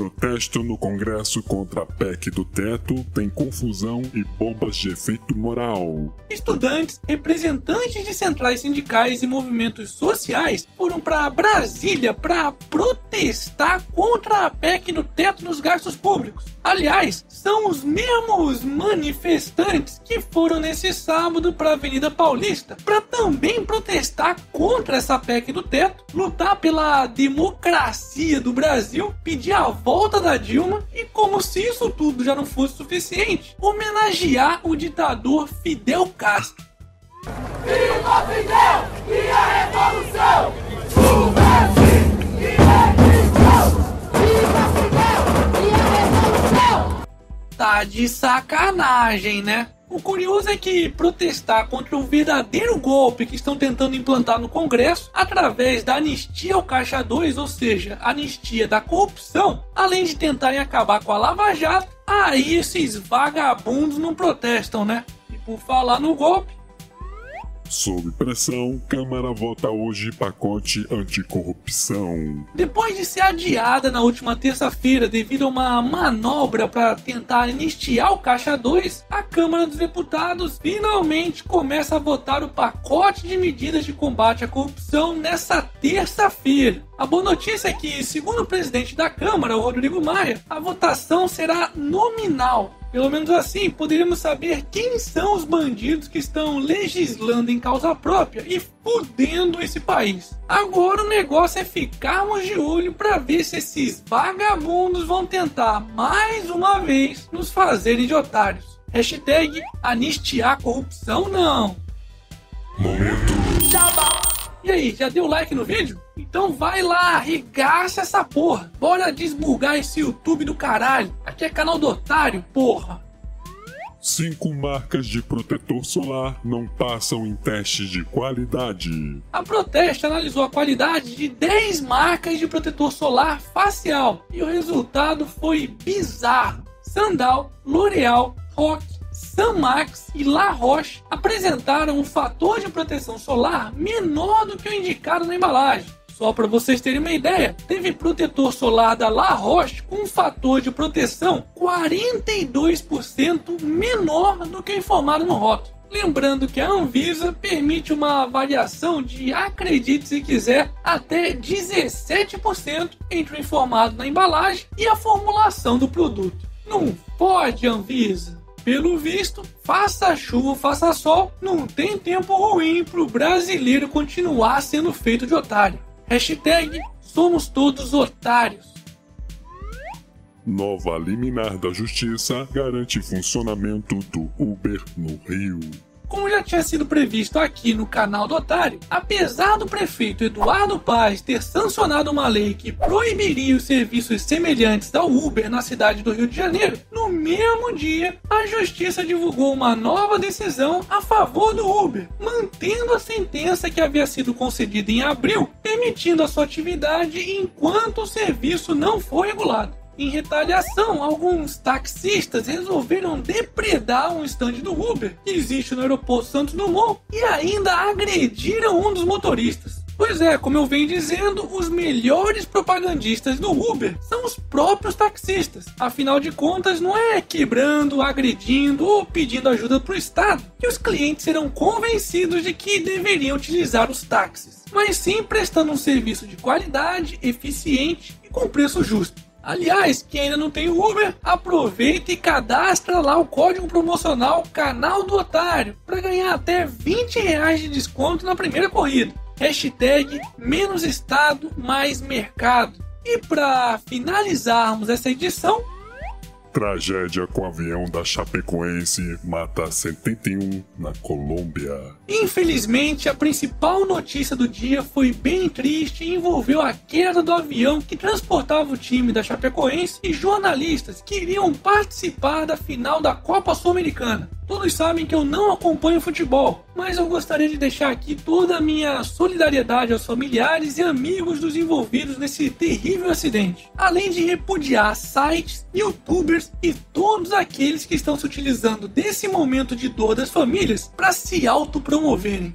Protesto no Congresso contra a PEC do teto tem confusão e bombas de efeito moral. Estudantes, representantes de centrais sindicais e movimentos sociais foram para Brasília para protestar contra a PEC do teto nos gastos públicos. Aliás, são os mesmos manifestantes que foram nesse sábado para a Avenida Paulista para também protestar contra essa PEC do teto, lutar pela democracia do Brasil, pedir a volta da Dilma e, como se isso tudo já não fosse suficiente, homenagear o ditador Fidel Castro. Viva Fidel Tá de sacanagem, né? O curioso é que protestar contra o verdadeiro golpe que estão tentando implantar no Congresso através da anistia ao Caixa 2, ou seja, anistia da corrupção, além de tentarem acabar com a Lava Jato, aí esses vagabundos não protestam, né? E por falar no golpe, Sob pressão, Câmara vota hoje pacote anticorrupção. Depois de ser adiada na última terça-feira devido a uma manobra para tentar anistiar o Caixa 2, a Câmara dos Deputados finalmente começa a votar o pacote de medidas de combate à corrupção nessa terça-feira. A boa notícia é que, segundo o presidente da Câmara, Rodrigo Maia, a votação será nominal. Pelo menos assim, poderíamos saber quem são os bandidos que estão legislando em causa própria e fudendo esse país. Agora o negócio é ficarmos de olho para ver se esses vagabundos vão tentar mais uma vez nos fazerem de otários. Hashtag anistiar corrupção não. Momento. E aí, já deu like no vídeo? Então vai lá, arregaça essa porra. Bora desbugar esse YouTube do caralho. Aqui é canal do otário, porra. Cinco marcas de protetor solar não passam em testes de qualidade. A Proteste analisou a qualidade de 10 marcas de protetor solar facial e o resultado foi bizarro. Sandal, L'Oreal, Rock, Sanmax e La Roche apresentaram um fator de proteção solar menor do que o indicado na embalagem. Só para vocês terem uma ideia, teve protetor solar da La Roche com um fator de proteção 42% menor do que informado no rótulo. Lembrando que a Anvisa permite uma variação de, acredite se quiser, até 17% entre o informado na embalagem e a formulação do produto. Não pode, Anvisa! Pelo visto, faça chuva, faça sol, não tem tempo ruim pro brasileiro continuar sendo feito de otário. Hashtag somos todos otários. Nova liminar da Justiça garante funcionamento do Uber no Rio. Como já tinha sido previsto aqui no canal do Otário, apesar do prefeito Eduardo Paes ter sancionado uma lei que proibiria os serviços semelhantes ao Uber na cidade do Rio de Janeiro, no mesmo dia a justiça divulgou uma nova decisão a favor do Uber, mantendo a sentença que havia sido concedida em abril, permitindo a sua atividade enquanto o serviço não for regulado. Em retaliação, alguns taxistas resolveram depredar um estande do Uber que existe no aeroporto Santos Dumont e ainda agrediram um dos motoristas. Pois é, como eu venho dizendo, os melhores propagandistas do Uber são os próprios taxistas. Afinal de contas, não é quebrando, agredindo ou pedindo ajuda para o Estado que os clientes serão convencidos de que deveriam utilizar os táxis, mas sim prestando um serviço de qualidade, eficiente e com preço justo. Aliás, quem ainda não tem Uber, aproveita e cadastra lá o código promocional Canal do Otário para ganhar até 20 reais de desconto na primeira corrida. Hashtag menos estado, mais mercado. E para finalizarmos essa edição, Tragédia com avião da Chapecoense mata 71 na Colômbia. Infelizmente, a principal notícia do dia foi bem triste e envolveu a queda do avião que transportava o time da Chapecoense e jornalistas que iriam participar da final da Copa Sul-Americana. Todos sabem que eu não acompanho futebol, mas eu gostaria de deixar aqui toda a minha solidariedade aos familiares e amigos dos envolvidos nesse terrível acidente, além de repudiar sites, youtubers e todos aqueles que estão se utilizando desse momento de dor das famílias para se autopromoverem.